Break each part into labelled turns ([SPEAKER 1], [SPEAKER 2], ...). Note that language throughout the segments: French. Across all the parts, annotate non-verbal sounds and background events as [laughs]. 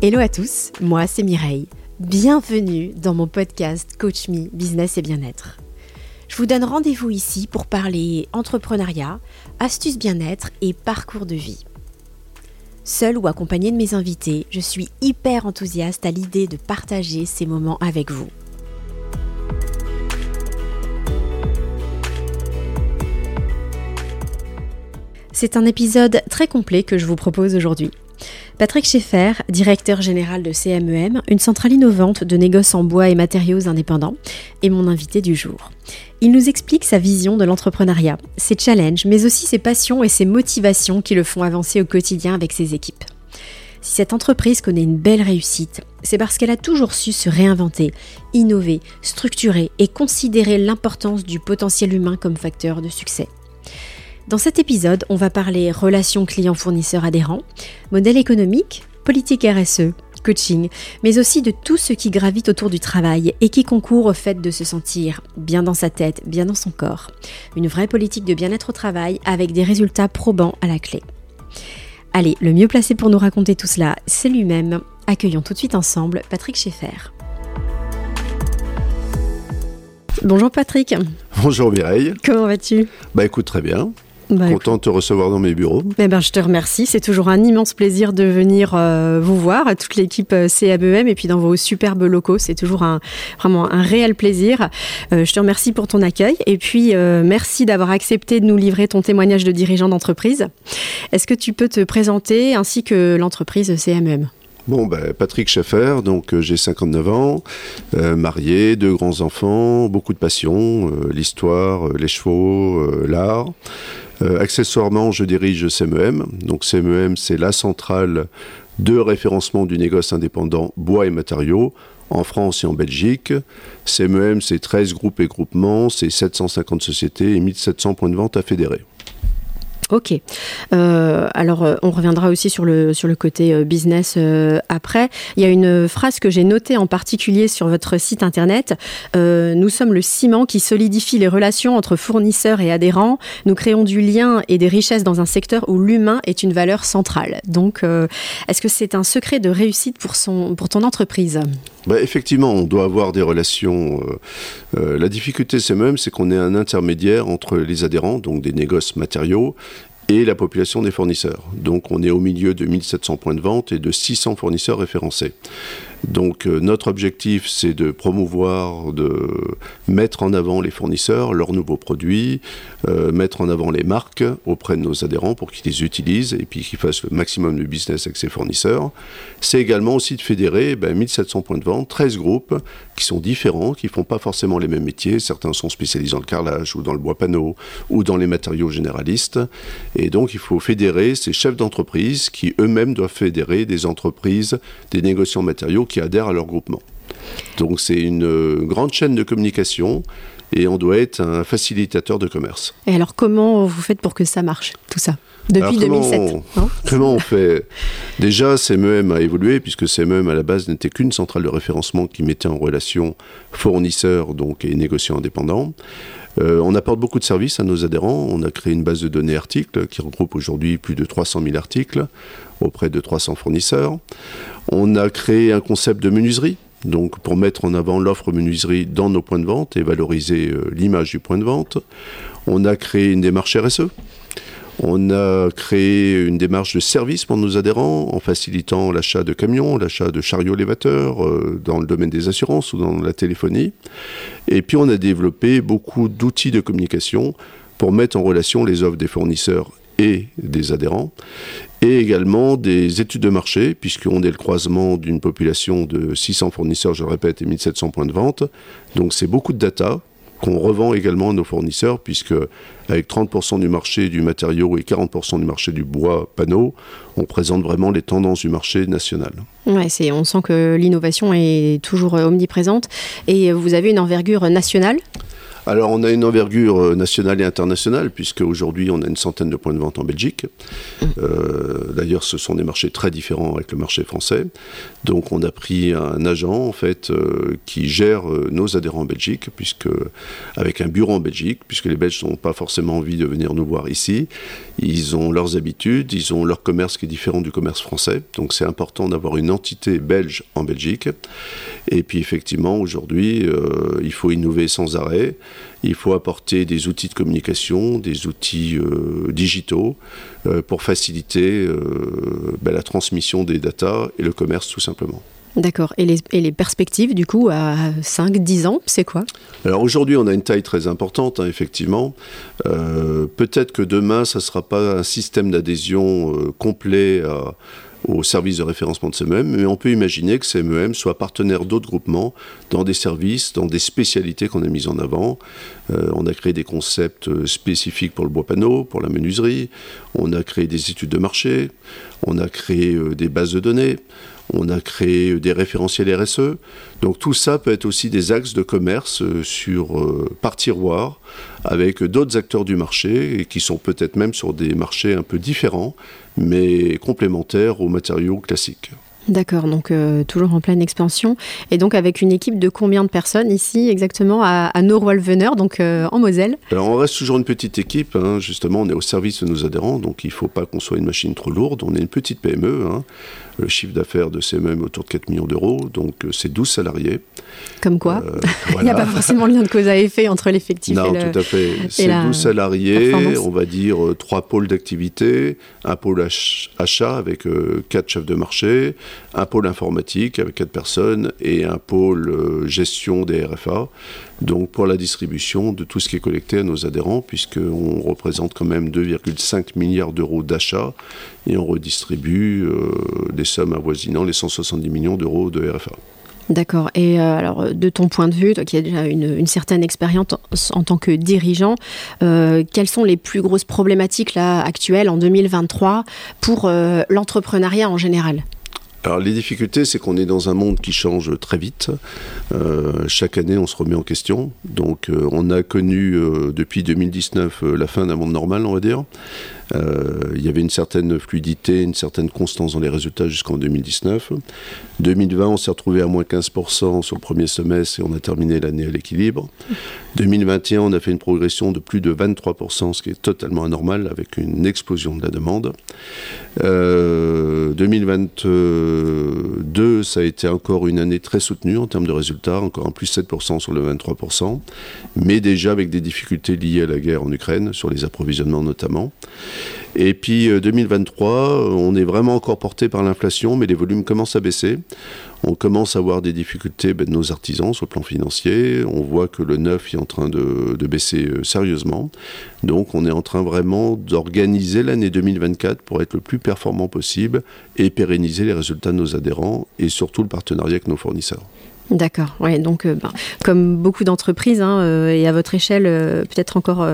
[SPEAKER 1] Hello à tous, moi c'est Mireille. Bienvenue dans mon podcast Coach Me Business et Bien-être. Je vous donne rendez-vous ici pour parler entrepreneuriat, astuces bien-être et parcours de vie. Seul ou accompagné de mes invités, je suis hyper enthousiaste à l'idée de partager ces moments avec vous. C'est un épisode très complet que je vous propose aujourd'hui. Patrick Schaeffer, directeur général de CMEM, une centrale innovante de négoce en bois et matériaux indépendants, est mon invité du jour. Il nous explique sa vision de l'entrepreneuriat, ses challenges, mais aussi ses passions et ses motivations qui le font avancer au quotidien avec ses équipes. Si cette entreprise connaît une belle réussite, c'est parce qu'elle a toujours su se réinventer, innover, structurer et considérer l'importance du potentiel humain comme facteur de succès. Dans cet épisode, on va parler relations clients-fournisseurs-adhérents, modèle économique, politique RSE, coaching, mais aussi de tout ce qui gravite autour du travail et qui concourt au fait de se sentir bien dans sa tête, bien dans son corps. Une vraie politique de bien-être au travail avec des résultats probants à la clé. Allez, le mieux placé pour nous raconter tout cela, c'est lui-même. Accueillons tout de suite ensemble Patrick Schaeffer. Bonjour Patrick.
[SPEAKER 2] Bonjour Mireille.
[SPEAKER 1] Comment vas-tu?
[SPEAKER 2] Bah écoute très bien.
[SPEAKER 1] Bah,
[SPEAKER 2] Content de te recevoir dans mes bureaux.
[SPEAKER 1] Eh ben, je te remercie. C'est toujours un immense plaisir de venir euh, vous voir, toute l'équipe euh, CMEM et puis dans vos superbes locaux. C'est toujours un, vraiment un réel plaisir. Euh, je te remercie pour ton accueil et puis euh, merci d'avoir accepté de nous livrer ton témoignage de dirigeant d'entreprise. Est-ce que tu peux te présenter ainsi que l'entreprise CMEM
[SPEAKER 2] Bon, ben, Patrick Schaeffer, donc euh, j'ai 59 ans, euh, marié, deux grands-enfants, beaucoup de passion, euh, l'histoire, euh, les chevaux, l'art. Accessoirement, je dirige CMEM. Donc CMEM, c'est la centrale de référencement du négoce indépendant bois et matériaux en France et en Belgique. CMEM, c'est 13 groupes et groupements, c'est 750 sociétés et 1700 points de vente à fédérer.
[SPEAKER 1] Ok. Euh, alors, euh, on reviendra aussi sur le, sur le côté euh, business après. Il y a une phrase que j'ai notée en particulier sur votre site internet. Nous sommes le ciment qui solidifie les relations entre fournisseurs et adhérents. Nous créons du lien et des richesses dans un secteur où l'humain est une valeur centrale. Donc, est-ce que c'est un secret de réussite pour, son, pour ton entreprise?
[SPEAKER 2] Bah, effectivement, on doit avoir des relations. euh, euh, la difficulté, c'est même, c'est qu'on est un intermédiaire entre les adhérents, donc des négoces matériaux, et la population des fournisseurs. Donc, on est au milieu de 1700 points de vente et de 600 fournisseurs référencés. Donc, euh, notre objectif, c'est de promouvoir, de mettre en avant les fournisseurs, leurs nouveaux produits, euh, mettre en avant les marques auprès de nos adhérents pour qu'ils les utilisent et puis qu'ils fassent le maximum de business avec ces fournisseurs. C'est également aussi de fédérer ben, 1700 points de vente, 13 groupes qui sont différents, qui font pas forcément les mêmes métiers. Certains sont spécialisés dans le carrelage ou dans le bois panneau ou dans les matériaux généralistes. Et donc, il faut fédérer ces chefs d'entreprise qui eux-mêmes doivent fédérer des entreprises, des négociants matériaux qui adhèrent à leur groupement. Donc, c'est une euh, grande chaîne de communication et on doit être un facilitateur de commerce.
[SPEAKER 1] Et alors, comment vous faites pour que ça marche, tout ça? Depuis
[SPEAKER 2] Alors, comment
[SPEAKER 1] 2007
[SPEAKER 2] on-
[SPEAKER 1] hein [laughs]
[SPEAKER 2] Comment on fait? Déjà, CMEM a évolué puisque CMEM à la base n'était qu'une centrale de référencement qui mettait en relation fournisseurs donc, et négociants indépendants. Euh, on apporte beaucoup de services à nos adhérents. On a créé une base de données articles qui regroupe aujourd'hui plus de 300 000 articles auprès de 300 fournisseurs. On a créé un concept de menuiserie. Donc pour mettre en avant l'offre menuiserie dans nos points de vente et valoriser euh, l'image du point de vente. On a créé une démarche RSE. On a créé une démarche de service pour nos adhérents en facilitant l'achat de camions, l'achat de chariots élévateurs euh, dans le domaine des assurances ou dans la téléphonie. Et puis on a développé beaucoup d'outils de communication pour mettre en relation les offres des fournisseurs et des adhérents, et également des études de marché, puisqu'on est le croisement d'une population de 600 fournisseurs, je le répète, et 1700 points de vente. Donc c'est beaucoup de data qu'on revend également à nos fournisseurs, puisque avec 30% du marché du matériau et 40% du marché du bois panneau, on présente vraiment les tendances du marché national.
[SPEAKER 1] Ouais, c'est, on sent que l'innovation est toujours omniprésente. Et vous avez une envergure nationale?
[SPEAKER 2] Alors on a une envergure euh, nationale et internationale, puisque aujourd'hui on a une centaine de points de vente en Belgique. Mmh. Euh, d'ailleurs ce sont des marchés très différents avec le marché français. Donc on a pris un agent en fait euh, qui gère nos adhérents en Belgique, puisque avec un bureau en Belgique, puisque les Belges n'ont pas forcément envie de venir nous voir ici. Ils ont leurs habitudes, ils ont leur commerce qui est différent du commerce français. Donc c'est important d'avoir une entité belge en Belgique. Et puis effectivement aujourd'hui il faut innover sans arrêt. Il faut apporter des outils de communication, des outils euh, digitaux euh, pour faciliter euh, ben, la transmission des datas et le commerce tout simplement.
[SPEAKER 1] D'accord. Et les, perspectives, du coup, à 5-10 ans, c'est quoi?
[SPEAKER 2] Alors aujourd'hui, on a une taille très importante, hein, effectivement. Peut-être que demain, ça ne sera pas un système d'adhésion complet à au service de référencement de CMEM, mais on peut imaginer que CMEM soit partenaire d'autres groupements dans des services, dans des spécialités qu'on a mises en avant. Euh, on a créé des concepts euh, spécifiques pour le bois panneau, pour la menuiserie, on a créé des études de marché, on a créé euh, des bases de données, on a créé des référentiels RSE. Donc tout ça peut être aussi des axes de commerce sur, par tiroir avec d'autres acteurs du marché et qui sont peut-être même sur des marchés un peu différents mais complémentaire aux matériaux classiques.
[SPEAKER 1] D'accord, donc euh, toujours en pleine expansion. Et donc avec une équipe de combien de personnes ici exactement à, à donc euh, en Moselle?
[SPEAKER 2] Alors on reste toujours une petite équipe, hein. justement on est au service de nos adhérents, donc il ne faut pas qu'on soit une machine trop lourde. On est une petite PME, hein. Le chiffre d'affaires de CMM autour de 4 millions d'euros, donc euh, c'est 12 salariés.
[SPEAKER 1] Comme quoi [laughs] Il n'y a pas forcément lien de cause à effet entre l'effectif
[SPEAKER 2] et le... Non, tout à fait. C'est 12 salariés, on va dire 3 pôles d'activité, un pôle achat avec 4 chefs de marché, un pôle informatique avec quatre personnes et un pôle euh, gestion des RFA, donc pour la distribution de tout ce qui est collecté à nos adhérents, puisqu'on représente quand même 2,5 milliards d'euros d'achats et on redistribue euh, des sommes avoisinant les 170 millions d'euros de RFA.
[SPEAKER 1] D'accord. Et euh, alors, de ton point de vue, toi qui as déjà une, certaine expérience en, tant que dirigeant, quelles sont les plus grosses problématiques actuelles en 2023 pour l'entrepreneuriat en général?
[SPEAKER 2] Alors les difficultés, c'est qu'on est dans un monde qui change très vite. Euh, chaque année, on se remet en question. Donc euh, on a connu euh, depuis 2019 la fin d'un monde normal, on va dire. Il y avait une certaine fluidité, une certaine constance dans les résultats jusqu'en 2019. 2020, on s'est retrouvé à moins 15% sur le premier semestre et on a terminé l'année à l'équilibre. 2021, on a fait une progression de plus de 23%, ce qui est totalement anormal avec une explosion de la demande. 2022, ça a été encore une année très soutenue en termes de résultats, encore en plus 7% sur le 23%, mais déjà avec des difficultés liées à la guerre en Ukraine, sur les approvisionnements notamment. Et puis 2023, euh, on est vraiment encore porté par l'inflation, mais les volumes commencent à baisser. On commence à avoir des difficultés ben, de nos artisans sur le plan financier. On voit que le neuf est en train de, de baisser euh, sérieusement. Donc on est en train vraiment d'organiser l'année 2024 pour être le plus performant possible et pérenniser les résultats de nos adhérents et surtout le partenariat avec nos fournisseurs.
[SPEAKER 1] D'accord, ouais, donc euh, ben, comme beaucoup d'entreprises hein, euh, et à votre échelle euh, peut-être encore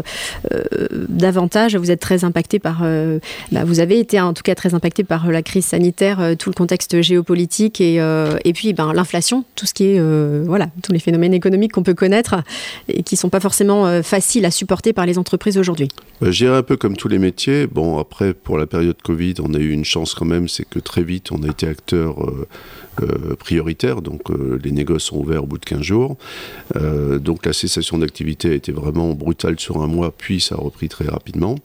[SPEAKER 1] davantage, vous êtes très impacté par, bah, vous avez été en tout cas très impacté par la crise sanitaire, tout le contexte géopolitique et, et puis ben, l'inflation, tout ce qui est voilà, tous les phénomènes économiques qu'on peut connaître et qui sont pas forcément faciles à supporter par les entreprises aujourd'hui.
[SPEAKER 2] Bah, je dirais un peu comme tous les métiers. Bon après pour la période Covid, on a eu une chance quand même, c'est que très vite on a été acteur prioritaire, donc les négoces sont ouverts au bout de 15 jours. Euh, donc la cessation d'activité a été vraiment brutale sur un mois, puis ça a repris très rapidement.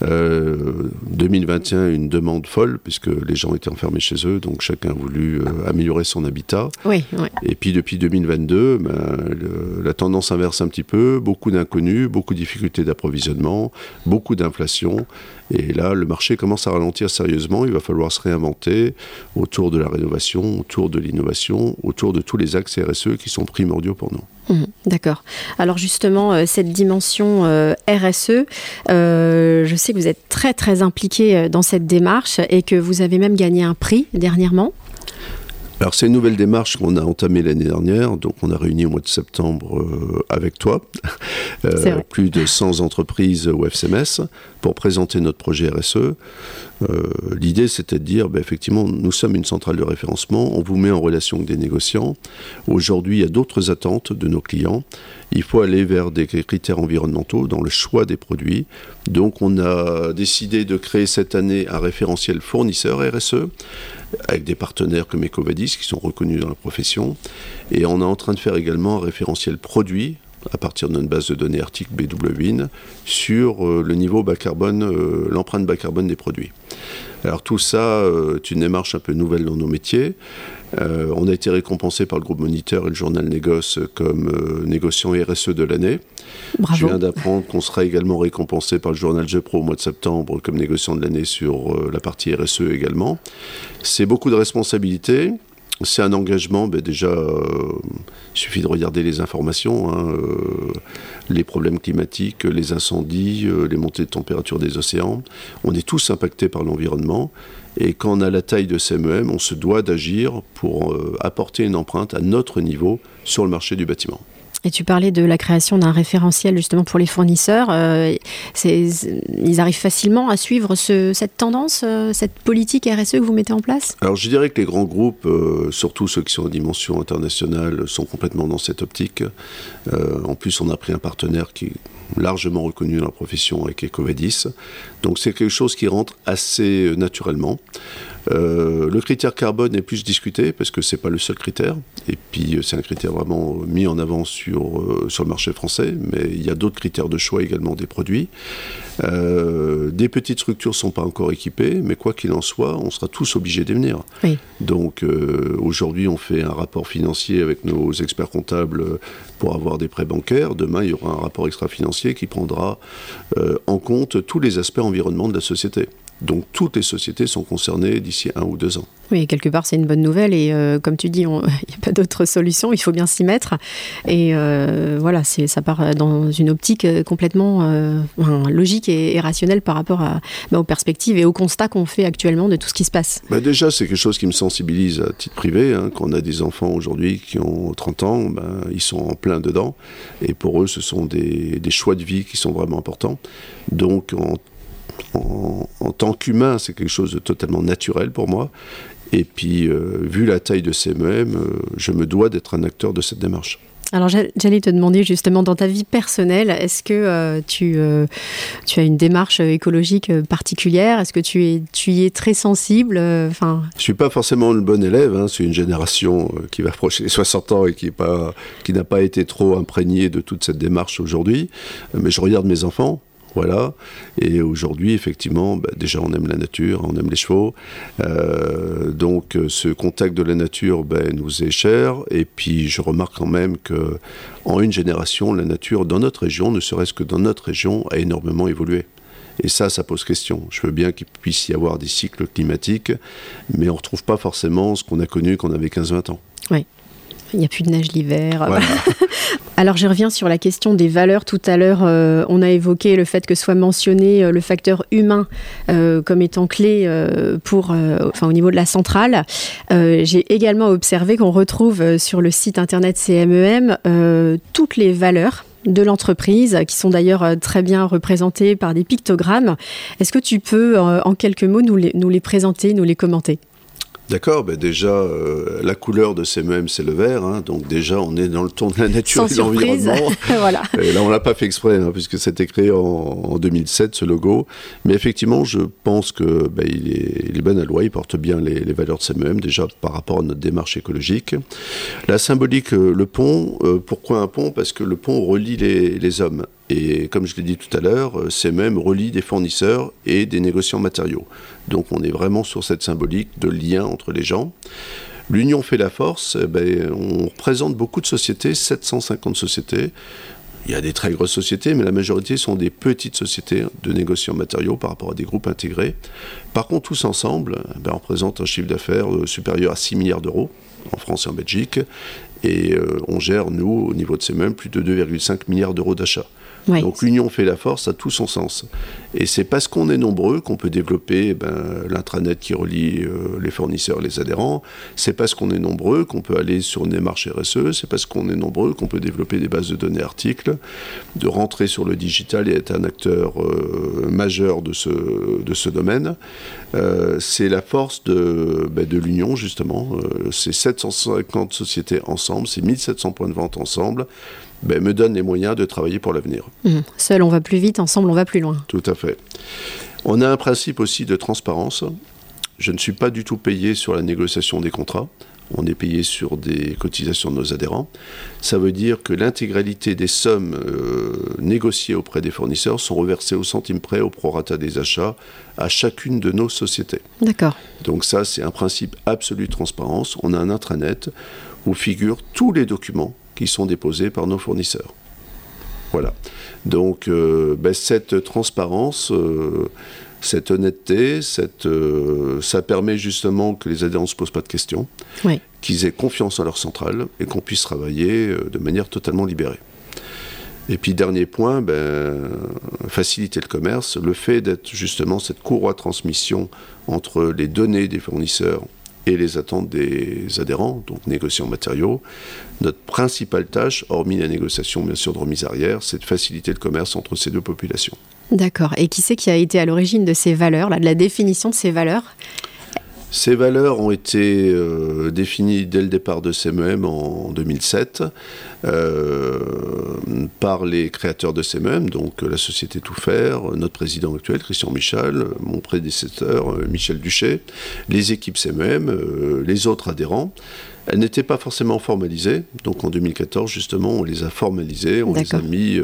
[SPEAKER 2] 2021, euh, une demande folle, puisque les gens étaient enfermés chez eux, donc chacun a voulu euh, améliorer son habitat.
[SPEAKER 1] Oui,
[SPEAKER 2] Et puis depuis 2022, ben, la tendance inverse un petit peu, beaucoup d'inconnus, beaucoup de difficultés d'approvisionnement, beaucoup d'inflation. Et là, le marché commence à ralentir sérieusement. Il va falloir se réinventer autour de la rénovation, autour de l'innovation, autour de tous les axes RSE qui sont primordiaux pour nous.
[SPEAKER 1] Mmh, d'accord. Alors justement, euh, cette dimension euh, RSE, euh, je sais que vous êtes très très impliqué dans cette démarche et que vous avez même gagné un prix dernièrement.
[SPEAKER 2] Alors c'est une nouvelle démarche qu'on a entamée l'année dernière, donc on a réuni au mois de septembre euh, avec toi [laughs] euh, plus de 100 entreprises au FCMS pour présenter notre projet RSE. Euh, l'idée c'était de dire, ben, effectivement, nous sommes une centrale de référencement, on vous met en relation avec des négociants. Aujourd'hui, il y a d'autres attentes de nos clients. Il faut aller vers des critères environnementaux dans le choix des produits. Donc on a décidé de créer cette année un référentiel fournisseur RSE avec des partenaires comme Ecovadis qui sont reconnus dans la profession. Et on est en train de faire également un référentiel produit à partir d'une base de données article BWIN sur euh, le niveau bas carbone, euh, l'empreinte bas carbone des produits. Alors tout ça euh, est une démarche un peu nouvelle dans nos métiers. on a été récompensé par le groupe Moniteur et le journal Négoce comme négociant RSE de l'année. Je viens d'apprendre qu'on sera également récompensé par le journal Pro au mois de septembre comme négociant de l'année sur la partie RSE également. C'est beaucoup de responsabilités. C'est un engagement, ben déjà, euh, il suffit de regarder les informations, hein, euh, les problèmes climatiques, les incendies, euh, les montées de température des océans. On est tous impactés par l'environnement. Et quand on a la taille de CMEM, on se doit d'agir pour apporter une empreinte à notre niveau sur le marché du bâtiment.
[SPEAKER 1] Et tu parlais de la création d'un référentiel justement pour les fournisseurs. Euh, ils arrivent facilement à suivre cette tendance, euh, cette politique RSE que vous mettez en place?
[SPEAKER 2] Alors je dirais que les grands groupes, euh, surtout ceux qui sont en dimension internationale, sont complètement dans cette optique. en plus, on a pris un partenaire qui est largement reconnu dans la profession avec Ecovadis. Donc c'est quelque chose qui rentre assez naturellement. Euh, le critère carbone est plus discuté parce que c'est pas le seul critère. Et puis euh, c'est un critère vraiment mis en avant sur, euh, sur le marché français, mais il y a d'autres critères de choix également des produits. des petites structures sont pas encore équipées, mais quoi qu'il en soit, on sera tous obligés d'y venir. Donc aujourd'hui, on fait un rapport financier avec nos experts comptables pour avoir des prêts bancaires. Demain, il y aura un rapport extra-financier qui prendra en compte tous les aspects environnement de la société. Donc toutes les sociétés sont concernées d'ici un ou deux ans.
[SPEAKER 1] Oui, quelque part c'est une bonne nouvelle et euh, comme tu dis, [laughs] il n'y a pas d'autre solution, il faut bien s'y mettre. Et euh, voilà, ça part dans une optique euh, complètement logique et, rationnelle par rapport à, bah, aux perspectives et aux constats qu'on fait actuellement de tout ce qui se passe.
[SPEAKER 2] Bah, déjà, c'est quelque chose qui me sensibilise à titre privé. Hein, quand on a des enfants aujourd'hui qui ont 30 ans, ben, ils sont en plein dedans. Et pour eux, ce sont des, des choix de vie qui sont vraiment importants. Donc en en, tant qu'humain, c'est quelque chose de totalement naturel pour moi. Et puis, euh, vu la taille de CMM, euh, je me dois d'être un acteur de cette démarche.
[SPEAKER 1] Alors j'allais te demander justement dans ta vie personnelle, est-ce que euh, tu, tu as une démarche écologique particulière? Est-ce que tu, es, tu y es très sensible enfin...
[SPEAKER 2] Je ne suis pas forcément le bon élève, hein. c'est une génération qui va approcher les 60 ans et qui n'a pas été trop imprégnée de toute cette démarche aujourd'hui. Mais je regarde mes enfants, voilà. Et aujourd'hui, effectivement, bah, déjà, on aime la nature, on aime les chevaux. Euh, donc, euh, ce contact de la nature bah, nous est cher. Et puis, je remarque quand même que, en une génération, la nature dans notre région, ne serait-ce que dans notre région, a énormément évolué. Et ça, ça pose question. Je veux bien qu'il puisse y avoir des cycles climatiques, mais on ne retrouve pas forcément ce qu'on a connu quand on avait 15-20 ans.
[SPEAKER 1] Oui. Il n'y a plus de neige l'hiver. [laughs] Alors je reviens sur la question des valeurs. Tout à l'heure, euh, on a évoqué le fait que soit mentionné euh, le facteur humain euh, comme étant clé pour, enfin, au niveau de la centrale. J'ai également observé qu'on retrouve sur le site internet CMEM e toutes les valeurs de l'entreprise, qui sont d'ailleurs très bien représentées par des pictogrammes. Est-ce que tu peux, en quelques mots, nous les présenter, nous les commenter?
[SPEAKER 2] D'accord, ben déjà, euh, la couleur de ces mêmes, c'est le vert, hein, donc déjà, on est dans le ton de la nature et de l'environnement. [laughs] voilà. Et là, on l'a pas fait exprès, hein, puisque c'était créé en, 2007, ce logo. Mais effectivement, je pense que ben, il, est, il, est, bon à loi, il porte bien les, valeurs de CMM, déjà par rapport à notre démarche écologique. La symbolique, euh, le pont, euh, pourquoi un pont? Parce que le pont relie les, les hommes. Et comme je l'ai dit tout à l'heure, CMM relie des fournisseurs et des négociants matériaux. Donc on est vraiment sur cette symbolique de lien entre les gens. L'union fait la force, eh ben, on représente beaucoup de sociétés, 750 sociétés. Il y a des très grosses sociétés, mais la majorité sont des petites sociétés de négociants matériaux par rapport à des groupes intégrés. Par contre, tous ensemble, eh ben, on représente un chiffre d'affaires euh, supérieur à 6 milliards d'euros en France et en Belgique. Et euh, on gère, nous, au niveau de ces mêmes, plus de 2,5 milliards d'euros Donc l'union fait la force, ça a tout son sens. Et c'est parce qu'on est nombreux qu'on peut développer ben, l'intranet qui relie euh, les fournisseurs et les adhérents. C'est parce qu'on est nombreux qu'on peut aller sur une démarche RSE. C'est parce qu'on est nombreux qu'on peut développer des bases de données articles, de rentrer sur le digital et être un acteur euh, majeur de ce, de ce domaine. Euh, c'est la force de, ben, de l'union, justement. c'est 750 sociétés ensemble, c'est 1700 points de vente ensemble. Ben, me donne les moyens de travailler pour l'avenir.
[SPEAKER 1] Mmh. Seul, on va plus vite, ensemble, on va plus loin.
[SPEAKER 2] Tout à fait. On a un principe aussi de transparence. Je ne suis pas du tout payé sur la négociation des contrats. On est payé sur des cotisations de nos adhérents. Ça veut dire que l'intégralité des sommes euh, négociées auprès des fournisseurs sont reversées au centime près au prorata des achats à chacune de nos sociétés.
[SPEAKER 1] D'accord.
[SPEAKER 2] Donc ça, c'est un principe absolu de transparence. On a un intranet où figurent tous les documents qui sont déposés par nos fournisseurs. Voilà. Donc euh, ben, cette transparence, euh, cette honnêteté, cette, euh, ça permet justement que les adhérents ne se posent pas de questions, qu'ils aient confiance en leur centrale et qu'on puisse travailler de manière totalement libérée. Et puis dernier point, ben, faciliter le commerce, le fait d'être justement cette courroie de transmission entre les données des fournisseurs et les attentes des adhérents, donc négociants matériaux. Notre principale tâche, hormis la négociation bien sûr de remise arrière, c'est de faciliter le commerce entre ces deux populations.
[SPEAKER 1] D'accord. Et qui c'est qui a été à l'origine de ces valeurs, là, de la définition de ces valeurs?
[SPEAKER 2] Ces valeurs ont été euh, définies dès le départ de CMM en 2007 euh, par les créateurs de CMM, donc la société Tout Faire, notre président actuel Christian Michel, mon prédécesseur euh, Michel Duché, les équipes CMM, les autres adhérents. Elles n'étaient pas forcément formalisées, donc en 2014 justement on les a formalisées, on les a mis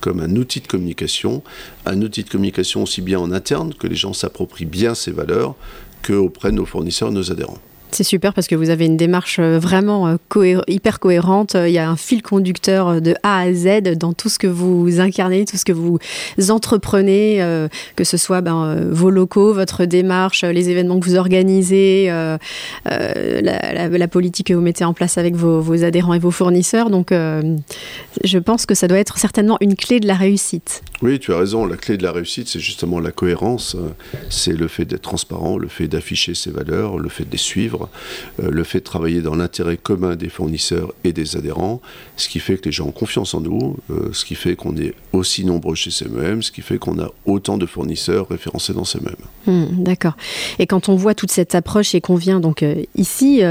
[SPEAKER 2] comme un outil de communication, un outil de communication aussi bien en interne que les gens s'approprient bien ces valeurs qu'auprès de nos fournisseurs, nos adhérents.
[SPEAKER 1] C'est super parce que vous avez une démarche euh, vraiment euh, hyper cohérente. Il y a un fil conducteur euh, de A à Z dans tout ce que vous incarnez, tout ce que vous entreprenez, que ce soit ben, vos locaux, votre démarche, les événements que vous organisez, la, politique que vous mettez en place avec vos, adhérents et vos fournisseurs. Donc, je pense que ça doit être certainement une clé de la réussite.
[SPEAKER 2] Oui, tu as raison. La clé de la réussite, c'est justement la cohérence. C'est le fait d'être transparent, le fait d'afficher ses valeurs, le fait de les suivre euh, le fait de travailler dans l'intérêt commun des fournisseurs et des adhérents, ce qui fait que les gens ont confiance en nous, euh, ce qui fait qu'on est aussi nombreux chez CMM, ce qui fait qu'on a autant de fournisseurs référencés dans CMM.
[SPEAKER 1] Hmm, d'accord. Et quand on voit toute cette approche et qu'on vient donc euh, ici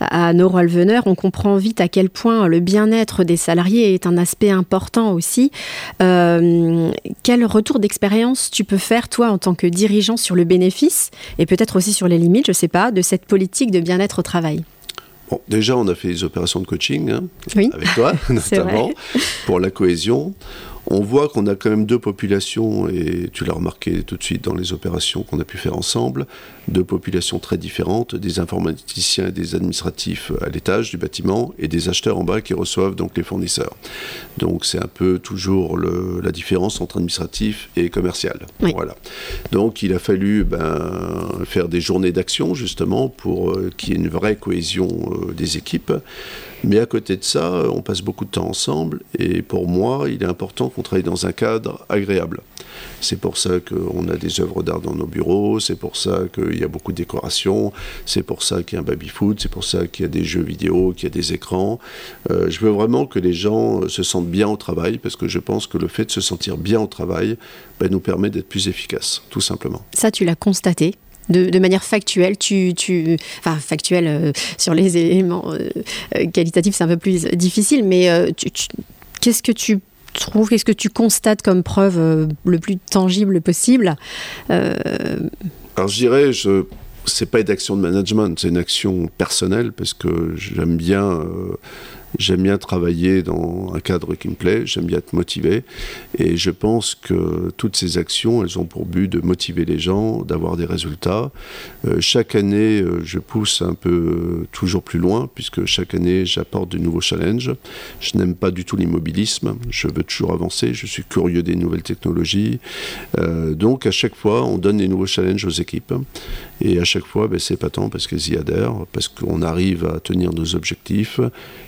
[SPEAKER 1] à Neuroalvener, on comprend vite à quel point le bien-être des salariés est un aspect important aussi. quel retour d'expérience tu peux faire, toi, en tant que dirigeant, sur le bénéfice et peut-être aussi sur les limites, je ne sais pas, de cette politique de bien-être au travail.
[SPEAKER 2] Bon, déjà, on a fait des opérations de coaching hein, avec toi, [laughs] notamment, pour la cohésion on voit qu'on a quand même deux populations, et tu l'as remarqué tout de suite dans les opérations qu'on a pu faire ensemble, deux populations très différentes, des informaticiens et des administratifs à l'étage du bâtiment et des acheteurs en bas qui reçoivent donc les fournisseurs. Donc c'est un peu toujours la différence entre administratif et commercial. Voilà. Donc il a fallu ben, faire des journées d'action justement pour euh, qu'il y ait une vraie cohésion euh, des équipes. Mais à côté de ça, on passe beaucoup de temps ensemble et pour moi, il est important qu'on travaille dans un cadre agréable. C'est pour ça qu'on a des œuvres d'art dans nos bureaux, c'est pour ça qu'il y a beaucoup de décorations, c'est pour ça qu'il y a un baby-foot, c'est pour ça qu'il y a des jeux vidéo, qu'il y a des écrans. Euh, je veux vraiment que les gens se sentent bien au travail parce que je pense que le fait de se sentir bien au travail ben, nous permet d'être plus efficaces, tout simplement.
[SPEAKER 1] Ça, tu l'as constaté de, manière factuelle, tu, tu enfin factuelle euh, sur les éléments euh, euh, qualitatifs, c'est un peu plus difficile, mais qu'est-ce que tu trouves, qu'est-ce que tu constates comme preuve le plus tangible possible
[SPEAKER 2] Alors je dirais, je c'est pas une action de management, c'est une action personnelle parce que j'aime bien J'aime bien travailler dans un cadre qui me plaît, j'aime bien être motivé. Et je pense que toutes ces actions, elles ont pour but de motiver les gens, d'avoir des résultats. Euh, chaque année, euh, je pousse un peu euh, toujours plus loin, puisque chaque année, j'apporte de nouveaux challenges. Je n'aime pas du tout l'immobilisme, je veux toujours avancer, je suis curieux des nouvelles technologies. donc, à chaque fois, on donne des nouveaux challenges aux équipes. Et à chaque fois, ben, c'est pas tant parce qu'elles y adhèrent, parce qu'on arrive à tenir nos objectifs.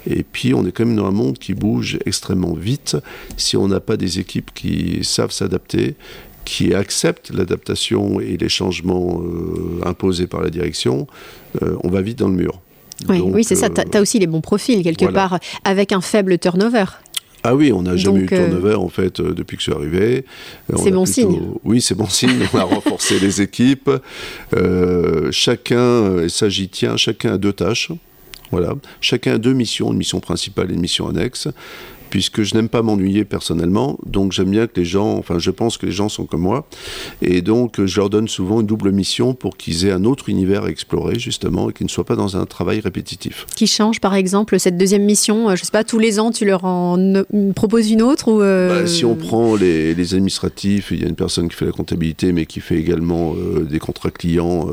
[SPEAKER 2] Et puis on est quand même dans un monde qui bouge extrêmement vite. Si on n'a pas des équipes qui savent s'adapter, qui acceptent l'adaptation et les changements euh, imposés par la direction, euh, on va vite dans le mur.
[SPEAKER 1] Oui, oui c'est ça. Tu as, aussi les bons profils, quelque part, avec un faible turnover.
[SPEAKER 2] Ah oui, on n'a jamais eu de turnover en fait depuis que je suis arrivé.
[SPEAKER 1] C'est bon signe.
[SPEAKER 2] Oui, c'est bon signe. On a renforcé les équipes. chacun, et ça j'y tiens, chacun a deux tâches. Voilà. Chacun a deux missions, une mission principale et une mission annexe puisque je n'aime pas m'ennuyer personnellement, donc j'aime bien que les gens, enfin je pense que les gens sont comme moi, et donc je leur donne souvent une double mission pour qu'ils aient un autre univers à explorer justement et qu'ils ne soient pas dans un travail répétitif.
[SPEAKER 1] Qui change par exemple cette deuxième mission, euh, je ne sais pas, tous les ans tu leur en proposes une autre ou
[SPEAKER 2] euh, bah, Si on prend les, administratifs, il y a une personne qui fait la comptabilité mais qui fait également euh, des contrats clients,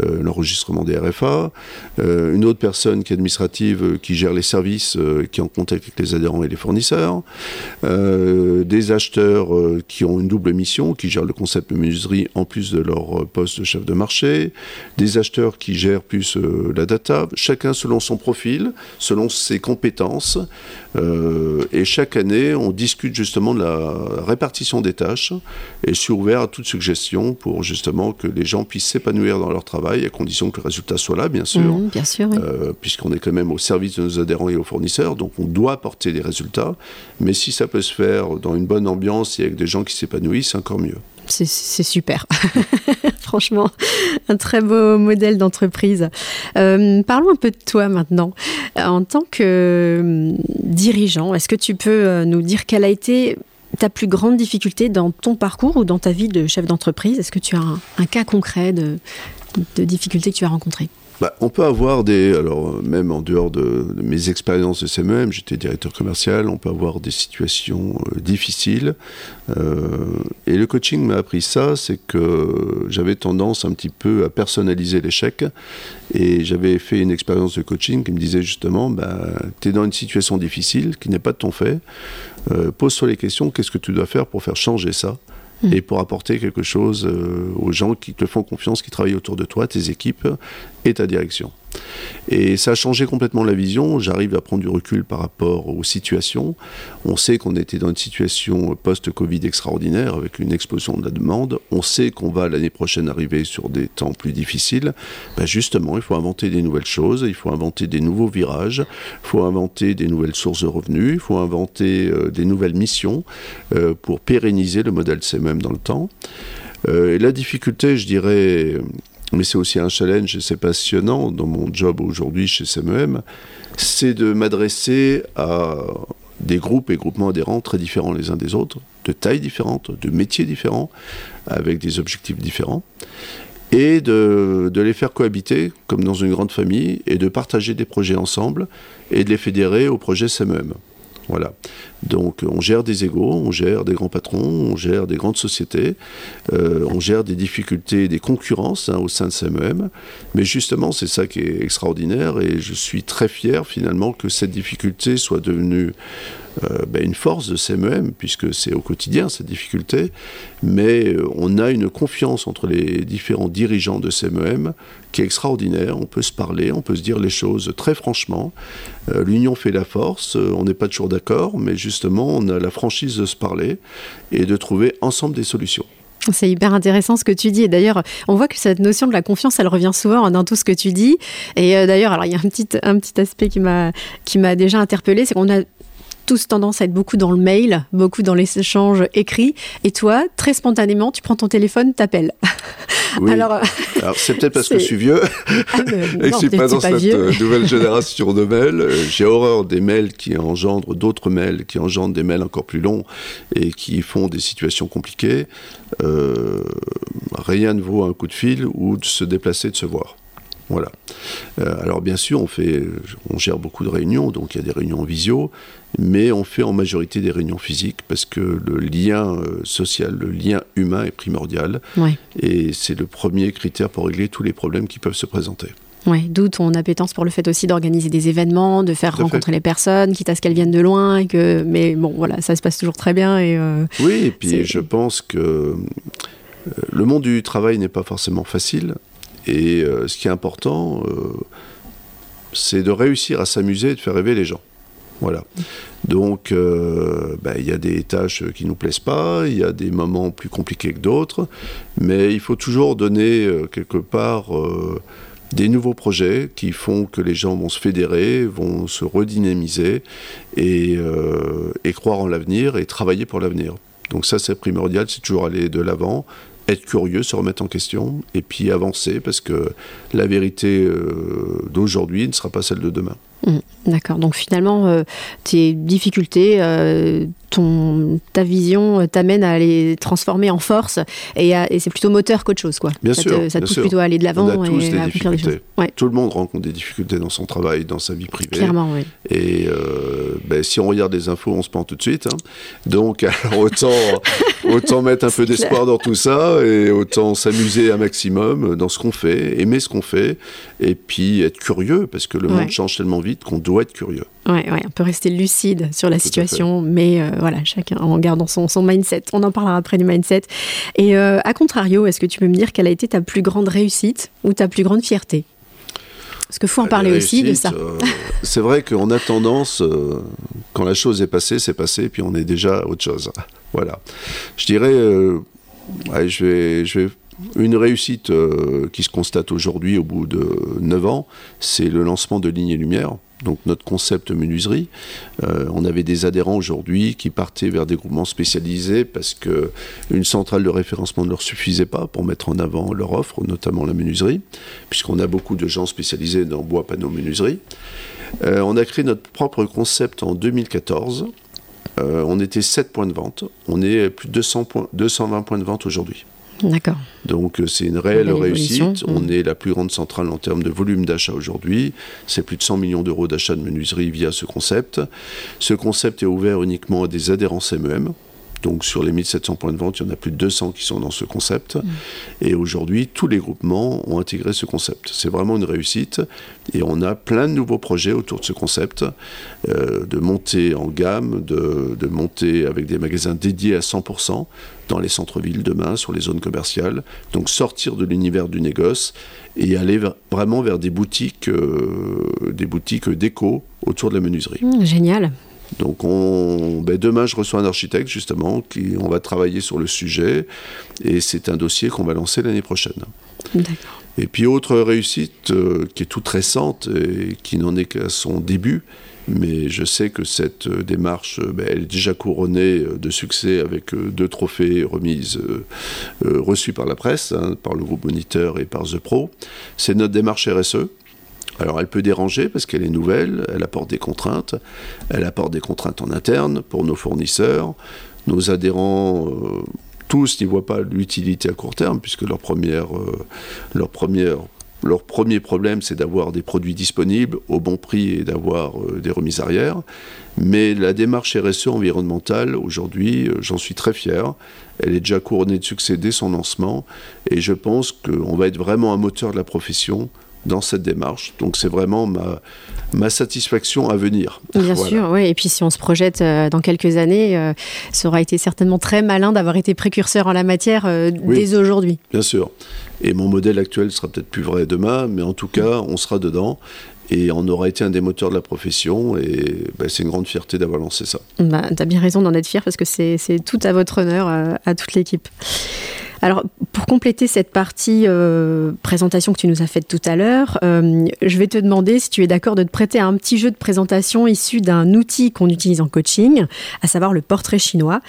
[SPEAKER 2] l'enregistrement des RFA, une autre personne qui est administrative qui gère les services, qui est en contact avec les adhérents et les fournisseurs, euh, des acheteurs euh, qui ont une double mission, qui gèrent le concept de menuiserie en plus de leur euh, poste de chef de marché, des acheteurs qui gèrent plus la data, chacun selon son profil, selon ses compétences. Et chaque année, on discute justement de la répartition des tâches et je suis ouvert à toute suggestion pour justement que les gens puissent s'épanouir dans leur travail à condition que le résultat soit là, bien sûr.
[SPEAKER 1] Mmh, bien sûr.
[SPEAKER 2] Puisqu'on est quand même au service de nos adhérents et aux fournisseurs, donc on doit apporter des résultats mais si ça peut se faire dans une bonne ambiance et avec des gens qui s'épanouissent, c'est encore mieux.
[SPEAKER 1] C'est super. [laughs] Franchement, un très beau modèle d'entreprise. Euh, parlons un peu de toi maintenant. En tant que euh, dirigeant, est-ce que tu peux euh, nous dire quelle a été ta plus grande difficulté dans ton parcours ou dans ta vie de chef d'entreprise? Est-ce que tu as un, cas concret de, de difficulté que tu as rencontré
[SPEAKER 2] bah, on peut avoir des, alors même en dehors de, mes expériences de CMM, j'étais directeur commercial, on peut avoir des situations euh, difficiles. Euh, et le coaching m'a appris ça, c'est que j'avais tendance un petit peu à personnaliser l'échec. Et j'avais fait une expérience de coaching qui me disait justement, bah, tu es dans une situation difficile qui n'est pas de ton fait. Euh, pose-toi les questions, qu'est-ce que tu dois faire pour faire changer ça? Et pour apporter quelque chose euh, aux gens qui te font confiance, qui travaillent autour de toi, tes équipes et ta direction. Et ça a changé complètement la vision. J'arrive à prendre du recul par rapport aux situations. On sait qu'on était dans une situation post-Covid extraordinaire avec une explosion de la demande. On sait qu'on va l'année prochaine arriver sur des temps plus difficiles. Ben justement, il faut inventer des nouvelles choses, il faut inventer des nouveaux virages, il faut inventer des nouvelles sources de revenus, il faut inventer euh, des nouvelles missions euh, pour pérenniser le modèle CMM dans le temps. Euh, et la difficulté, je dirais, mais c'est aussi un challenge et c'est passionnant dans mon job aujourd'hui chez CMEM, c'est de m'adresser à des groupes et groupements adhérents très différents les uns des autres, de tailles différentes, de métiers différents, avec des objectifs différents, et de, les faire cohabiter comme dans une grande famille, et de partager des projets ensemble, et de les fédérer au projet CMEM. Voilà. Donc on gère des égaux, on gère des grands patrons, on gère des grandes sociétés, euh, on gère des difficultés, des concurrences hein, au sein de CMEM. Mais justement, c'est ça qui est extraordinaire et je suis très fier finalement que cette difficulté soit devenue euh, ben, une force de CMEM, puisque c'est au quotidien cette difficulté, mais euh, on a une confiance entre les différents dirigeants de CMEM qui est extraordinaire. On peut se parler, on peut se dire les choses très franchement. Euh, l'union fait la force, on n'est pas toujours d'accord, mais justement, on a la franchise de se parler et de trouver ensemble des solutions.
[SPEAKER 1] C'est hyper intéressant ce que tu dis. Et d'ailleurs, on voit que cette notion de la confiance, elle revient souvent dans tout ce que tu dis. Et d'ailleurs, alors il y a un petit, un petit aspect qui m'a, qui m'a déjà interpellé, c'est qu'on a tous tendance à être beaucoup dans le mail, beaucoup dans les échanges écrits. Et toi, très spontanément, tu prends ton téléphone, t'appelles.
[SPEAKER 2] Oui. Alors, c'est peut-être parce que je suis vieux ah, [laughs] et que je suis pas dans cette euh, nouvelle [laughs] génération de mails. J'ai horreur des mails qui engendrent d'autres mails, qui engendrent des mails encore plus longs et qui font des situations compliquées. Euh, rien ne vaut un coup de fil ou de se déplacer, de se voir. Voilà. Euh, alors bien sûr, on fait, on gère beaucoup de réunions, donc il y a des réunions en visio, mais on fait en majorité des réunions physiques parce que le lien euh, social, le lien humain est primordial, et c'est le premier critère pour régler tous les problèmes qui peuvent se présenter.
[SPEAKER 1] Oui, d'où ton appétence pour le fait aussi d'organiser des événements, de faire rencontrer les personnes, quitte à ce qu'elles viennent de loin. Et que... Mais bon, voilà, ça se passe toujours très bien. Et
[SPEAKER 2] euh, oui, et puis je pense que le monde du travail n'est pas forcément facile. Et euh, ce qui est important, euh, c'est de réussir à s'amuser et de faire rêver les gens. Voilà. Donc, euh, ben, il y a des tâches qui nous plaisent pas, il y a des moments plus compliqués que d'autres, mais il faut toujours donner quelque part des nouveaux projets qui font que les gens vont se fédérer, vont se redynamiser et croire en l'avenir et travailler pour l'avenir. Donc ça, c'est primordial, c'est toujours aller de l'avant, être curieux, se remettre en question, et puis avancer, parce que la vérité d'aujourd'hui ne sera pas celle de demain.
[SPEAKER 1] Mmh, d'accord. Donc finalement, euh, tes difficultés, euh, ton, ta vision euh, t'amène à les transformer en force et, c'est plutôt moteur qu'autre chose. Quoi.
[SPEAKER 2] Bien
[SPEAKER 1] ça
[SPEAKER 2] sûr.
[SPEAKER 1] Te, ça pousse plutôt à aller de l'avant
[SPEAKER 2] et à accomplir des choses. Tout le monde rencontre des difficultés dans son travail, dans sa vie privée.
[SPEAKER 1] Clairement, oui.
[SPEAKER 2] Et ben, si on regarde les infos, on se pend tout de suite. Hein. Donc autant, [laughs] autant mettre un [laughs] peu d'espoir dans tout ça et autant s'amuser un maximum dans ce qu'on fait, aimer ce qu'on fait et puis être curieux parce que le monde change tellement vite qu'on doit être curieux.
[SPEAKER 1] Ouais, ouais, on peut rester lucide sur la situation, mais euh, voilà, chacun en gardant son, son, mindset. On en parlera après du mindset. Et euh, à contrario, est-ce que tu peux me dire quelle a été ta plus grande réussite ou ta plus grande fierté? Parce qu'il faut en parler aussi de ça.
[SPEAKER 2] Euh, c'est vrai qu'on a tendance, quand la chose est passée, c'est passé, puis on est déjà à autre chose. Voilà. Je dirais, vais une réussite euh, qui se constate aujourd'hui au bout de 9 ans, c'est le lancement de Ligne et Lumière, donc notre concept menuiserie. Euh, on avait des adhérents aujourd'hui qui partaient vers des groupements spécialisés parce qu'une centrale de référencement ne leur suffisait pas pour mettre en avant leur offre, notamment la menuiserie, puisqu'on a beaucoup de gens spécialisés dans bois, panneaux, menuiserie. Euh, on a créé notre propre concept en 2014. On était 7 points de vente. On est plus de 200 points, 220 points de vente aujourd'hui.
[SPEAKER 1] D'accord.
[SPEAKER 2] Donc euh, c'est une réelle réussite. On est la plus grande centrale en termes de volume d'achat aujourd'hui. C'est plus de 100 millions d'euros d'achat de menuiserie via ce concept. Ce concept est ouvert uniquement à des adhérents MEM. Donc sur les 1700 points de vente, il y en a plus de 200 qui sont dans ce concept. Mm. Et aujourd'hui, tous les groupements ont intégré ce concept. C'est vraiment une réussite. Et on a plein de nouveaux projets autour de ce concept, euh, de monter en gamme, de, de, monter avec des magasins dédiés à 100% dans les centres-villes demain, sur les zones commerciales. Donc sortir de l'univers du négoce et aller vraiment vers des boutiques, euh, des boutiques déco autour de la menuiserie.
[SPEAKER 1] Mm, génial.
[SPEAKER 2] Donc on, ben demain, je reçois un architecte justement, qui, on va travailler sur le sujet, et c'est un dossier qu'on va lancer l'année prochaine. Et puis autre réussite euh, qui est toute récente et qui n'en est qu'à son début, mais je sais que cette euh, démarche, euh, ben, elle est déjà couronnée de succès avec deux trophées remises, reçus par la presse, hein, par le groupe Moniteur et par The Pro. C'est notre démarche RSE. Alors elle peut déranger parce qu'elle est nouvelle, elle apporte des contraintes, elle apporte des contraintes en interne pour nos fournisseurs, nos adhérents. Euh, tous n'y voient pas l'utilité à court terme, puisque leur, première, euh, leur, première, leur premier problème, c'est d'avoir des produits disponibles au bon prix et d'avoir euh, des remises arrière. Mais la démarche RSE environnementale, aujourd'hui, j'en suis très fier. Elle est déjà couronnée de succès dès son lancement. Et je pense qu'on va être vraiment un moteur de la profession dans cette démarche. Donc c'est vraiment ma, ma satisfaction à venir.
[SPEAKER 1] Bien sûr, oui. Et puis si on se projette euh, dans quelques années, euh, ça aura été certainement très malin d'avoir été précurseur en la matière euh, dès aujourd'hui.
[SPEAKER 2] Bien sûr. Et mon modèle actuel sera peut-être plus vrai demain, mais en tout cas, on sera dedans. Et on aura été un des moteurs de la profession et bah, c'est une grande fierté d'avoir lancé ça.
[SPEAKER 1] Bah, tu as bien raison d'en être fier parce que c'est tout à votre honneur, à toute l'équipe. Alors, pour compléter cette partie euh, présentation que tu nous as faite tout à l'heure, euh, je vais te demander si tu es d'accord de te prêter à un petit jeu de présentation issu d'un outil qu'on utilise en coaching, à savoir le portrait chinois.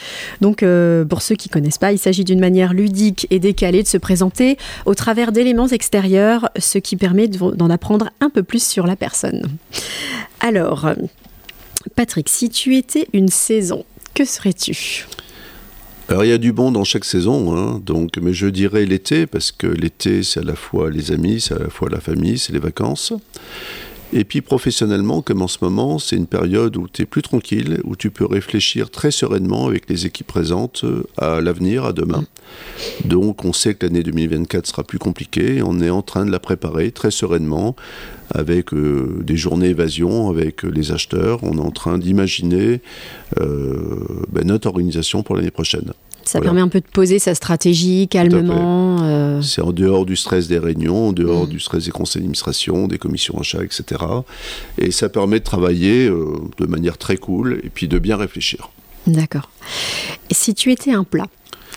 [SPEAKER 1] Donc, euh, pour ceux qui ne connaissent pas, il s'agit d'une manière ludique et décalée de se présenter au travers d'éléments extérieurs, ce qui permet d'en apprendre un peu plus sur la personne. Alors, Patrick, si tu étais une saison, que serais-tu?
[SPEAKER 2] Alors il y a du bon dans chaque saison, hein, donc, mais je dirais l'été, parce que l'été c'est à la fois les amis, c'est à la fois la famille, c'est les vacances. Et puis professionnellement, comme en ce moment, c'est une période où tu es plus tranquille, où tu peux réfléchir très sereinement avec les équipes présentes euh, à l'avenir, à demain. Donc on sait que l'année 2024 sera plus compliquée, on est en train de la préparer très sereinement avec euh, des journées évasion avec euh, les acheteurs. On est en train d'imaginer ben, notre organisation pour l'année prochaine.
[SPEAKER 1] Ça permet un peu de poser sa stratégie calmement, Euh,
[SPEAKER 2] c'est en dehors du stress des réunions, en dehors
[SPEAKER 1] Mm.
[SPEAKER 2] du stress des conseils d'administration, des commissions achats, etc. Et ça permet de travailler euh, de manière très cool et puis de bien réfléchir.
[SPEAKER 1] D'accord. Et si tu étais un plat,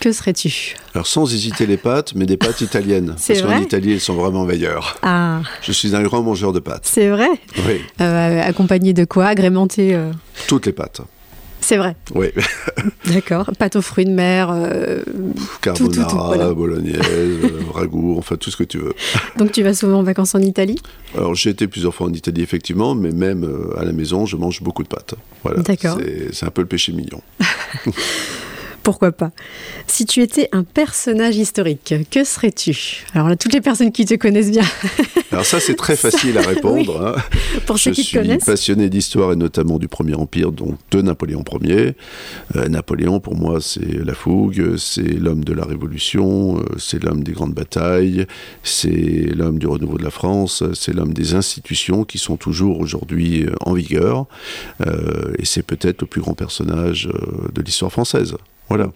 [SPEAKER 1] que serais-tu?
[SPEAKER 2] Alors sans hésiter les pâtes, mais des pâtes italiennes. [laughs] Parce qu'en Italie, elles sont vraiment meilleures.
[SPEAKER 1] Ah,
[SPEAKER 2] Je suis un grand mangeur de pâtes.
[SPEAKER 1] c'est vrai?
[SPEAKER 2] Oui,
[SPEAKER 1] Euh, Accompagné de quoi? Agrémenté euh,
[SPEAKER 2] toutes les pâtes.
[SPEAKER 1] C'est vrai,
[SPEAKER 2] Oui, [laughs]
[SPEAKER 1] d'accord. Pâte aux fruits de mer. euh, tout, tout,
[SPEAKER 2] carbonara,
[SPEAKER 1] voilà.
[SPEAKER 2] bolognaise, euh, [laughs] ragoût, enfin tout ce que tu veux.
[SPEAKER 1] Donc tu vas souvent en vacances en Italie?
[SPEAKER 2] Alors j'ai été plusieurs fois en Italie effectivement, mais même euh, à la maison, je mange beaucoup de pâtes. Voilà.
[SPEAKER 1] D'accord.
[SPEAKER 2] C'est un peu le péché mignon. [laughs]
[SPEAKER 1] Pourquoi pas Si tu étais un personnage historique, que serais-tu? Alors là, toutes les personnes qui te connaissent bien, [laughs]
[SPEAKER 2] Alors ça c'est très facile à répondre. hein.
[SPEAKER 1] pour
[SPEAKER 2] Je
[SPEAKER 1] ceux qui te
[SPEAKER 2] suis
[SPEAKER 1] connaissent.
[SPEAKER 2] passionné d'histoire et notamment du Premier Empire, donc de Napoléon Ier. Euh, Napoléon, pour moi, c'est la fougue, c'est l'homme de la Révolution, euh, c'est l'homme des grandes batailles, c'est l'homme du renouveau de la France, c'est l'homme des institutions qui sont toujours aujourd'hui euh, en vigueur, Euh, et c'est peut-être le plus grand personnage de l'histoire française. Voilà.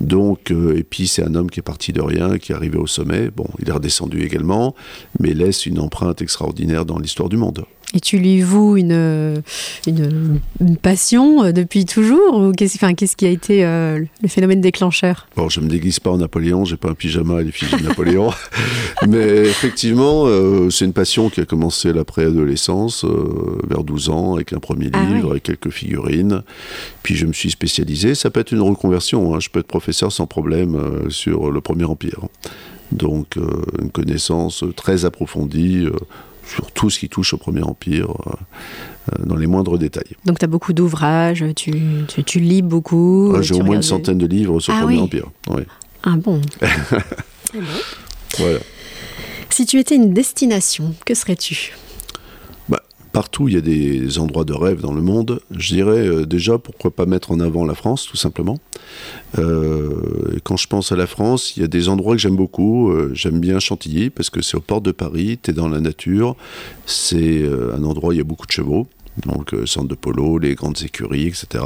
[SPEAKER 2] Donc, euh, et puis c'est un homme qui est parti de rien, qui est arrivé au sommet. Bon, il est redescendu également, mais laisse une empreinte extraordinaire dans l'histoire du monde.
[SPEAKER 1] Et tu lui voues une, une, une passion euh, depuis toujours ou qu'est-ce, enfin, qu'est-ce qui a été euh, le phénomène déclencheur?
[SPEAKER 2] Bon, je me déguise pas en Napoléon, j'ai pas un pyjama à l'effigie de Napoléon, [laughs] mais effectivement, euh, c'est une passion qui a commencé à la préadolescence, euh, vers 12 ans, avec un premier
[SPEAKER 1] Ah
[SPEAKER 2] livre,
[SPEAKER 1] oui.
[SPEAKER 2] avec quelques figurines. Puis je me suis spécialisé. Ça peut être une reconversion. hein. Je peux être professeur sans problème euh, sur le Premier Empire. Donc, euh, une connaissance très approfondie. Sur tout ce qui touche au Premier Empire, euh, euh, dans les moindres détails.
[SPEAKER 1] Donc tu as beaucoup d'ouvrages, tu, tu, tu lis beaucoup.
[SPEAKER 2] Ah, J'ai au moins une centaine de livres sur
[SPEAKER 1] Ah
[SPEAKER 2] le Premier
[SPEAKER 1] oui.
[SPEAKER 2] Empire. Oui. [laughs]
[SPEAKER 1] Ah bon
[SPEAKER 2] Voilà.
[SPEAKER 1] Si tu étais une destination, que serais-tu?
[SPEAKER 2] Partout, il y a des endroits de rêve dans le monde. Je dirais euh, déjà, pourquoi pas mettre en avant la France, tout simplement. Euh, quand je pense à la France, il y a des endroits que j'aime beaucoup. Euh, j'aime bien Chantilly, parce que c'est aux portes de Paris, tu es dans la nature. C'est un endroit où il y a beaucoup de chevaux. Donc, centre de polo, les grandes écuries, etc.